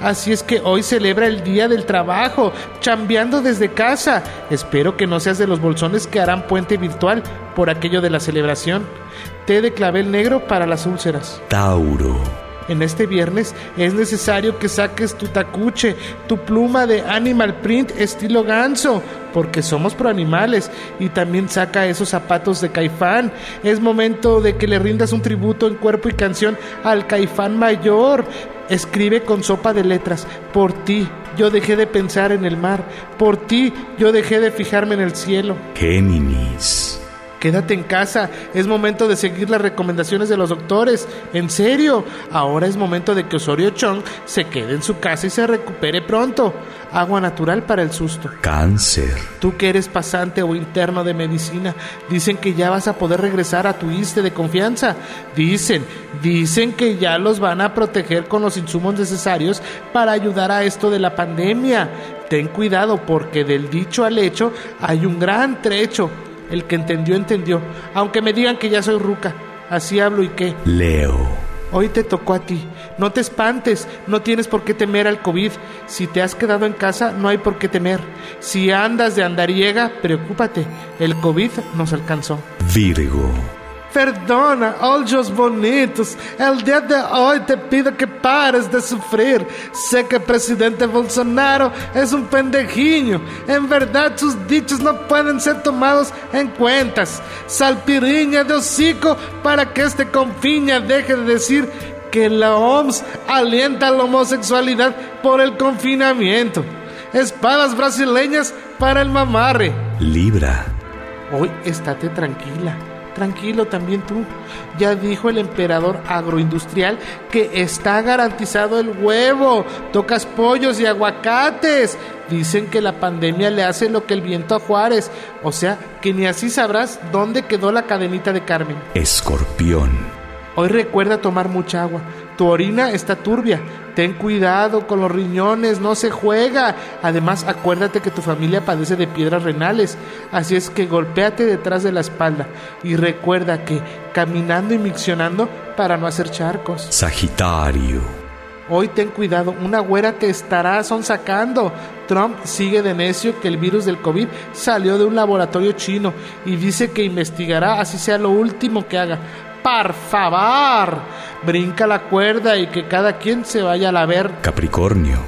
Así es que hoy celebra el Día del Trabajo, chambeando desde casa. Espero que no seas de los bolsones que harán puente virtual por aquello de la celebración. Té de clavel negro para las úlceras. Tauro. En este viernes es necesario que saques tu tacuche, tu pluma de Animal Print estilo ganso, porque somos proanimales, y también saca esos zapatos de caifán. Es momento de que le rindas un tributo en cuerpo y canción al caifán mayor. Escribe con sopa de letras, por ti yo dejé de pensar en el mar, por ti yo dejé de fijarme en el cielo. Géminis. Quédate en casa, es momento de seguir las recomendaciones de los doctores. En serio, ahora es momento de que Osorio Chong se quede en su casa y se recupere pronto. Agua natural para el susto. Cáncer. Tú que eres pasante o interno de medicina, dicen que ya vas a poder regresar a tu ISTE de confianza. Dicen, dicen que ya los van a proteger con los insumos necesarios para ayudar a esto de la pandemia. Ten cuidado porque del dicho al hecho hay un gran trecho. El que entendió, entendió. Aunque me digan que ya soy ruca. Así hablo y qué. Leo. Hoy te tocó a ti. No te espantes, no tienes por qué temer al COVID. Si te has quedado en casa, no hay por qué temer. Si andas de andariega, preocúpate. El COVID nos alcanzó. Virgo. Perdona, ojos bonitos. El día de hoy te pido que pares de sufrir. Sé que el presidente Bolsonaro es un pendejinho. En verdad, sus dichos no pueden ser tomados en cuentas. Salpiriña de hocico para que este confiña deje de decir que la OMS alienta la homosexualidad por el confinamiento. Espadas brasileñas para el mamarre. Libra. Hoy estate tranquila. Tranquilo también tú. Ya dijo el emperador agroindustrial que está garantizado el huevo. Tocas pollos y aguacates. Dicen que la pandemia le hace lo que el viento a Juárez. O sea, que ni así sabrás dónde quedó la cadenita de Carmen. Escorpión. Hoy recuerda tomar mucha agua. Tu orina está turbia. Ten cuidado con los riñones, no se juega. Además, acuérdate que tu familia padece de piedras renales. Así es que golpéate detrás de la espalda. Y recuerda que caminando y miccionando para no hacer charcos. Sagitario. Hoy ten cuidado, una güera te estará sonsacando. Trump sigue de necio que el virus del COVID salió de un laboratorio chino y dice que investigará así sea lo último que haga. Por favor, brinca la cuerda y que cada quien se vaya a la ver. Capricornio.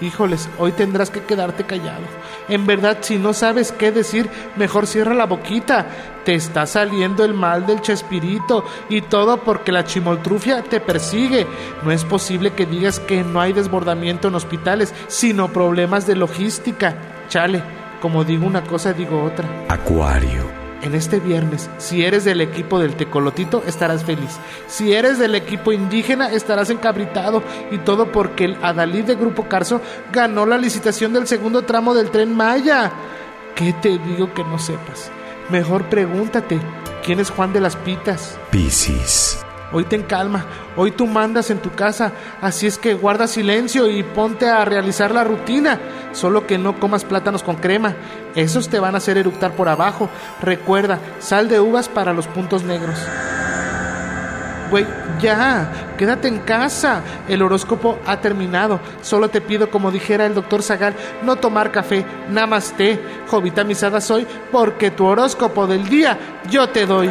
Híjoles, hoy tendrás que quedarte callado. En verdad, si no sabes qué decir, mejor cierra la boquita. Te está saliendo el mal del chespirito y todo porque la chimoltrufia te persigue. No es posible que digas que no hay desbordamiento en hospitales, sino problemas de logística. Chale, como digo una cosa, digo otra. Acuario. En este viernes, si eres del equipo del tecolotito, estarás feliz. Si eres del equipo indígena, estarás encabritado. Y todo porque el Adalid de Grupo Carso ganó la licitación del segundo tramo del tren Maya. ¿Qué te digo que no sepas? Mejor pregúntate, ¿quién es Juan de las Pitas? Piscis. Hoy ten calma, hoy tú mandas en tu casa, así es que guarda silencio y ponte a realizar la rutina, solo que no comas plátanos con crema, esos te van a hacer eructar por abajo. Recuerda, sal de uvas para los puntos negros. Güey, ya, quédate en casa. El horóscopo ha terminado. Solo te pido, como dijera el doctor Zagal, no tomar café, namaste. Jovita misada soy, porque tu horóscopo del día yo te doy.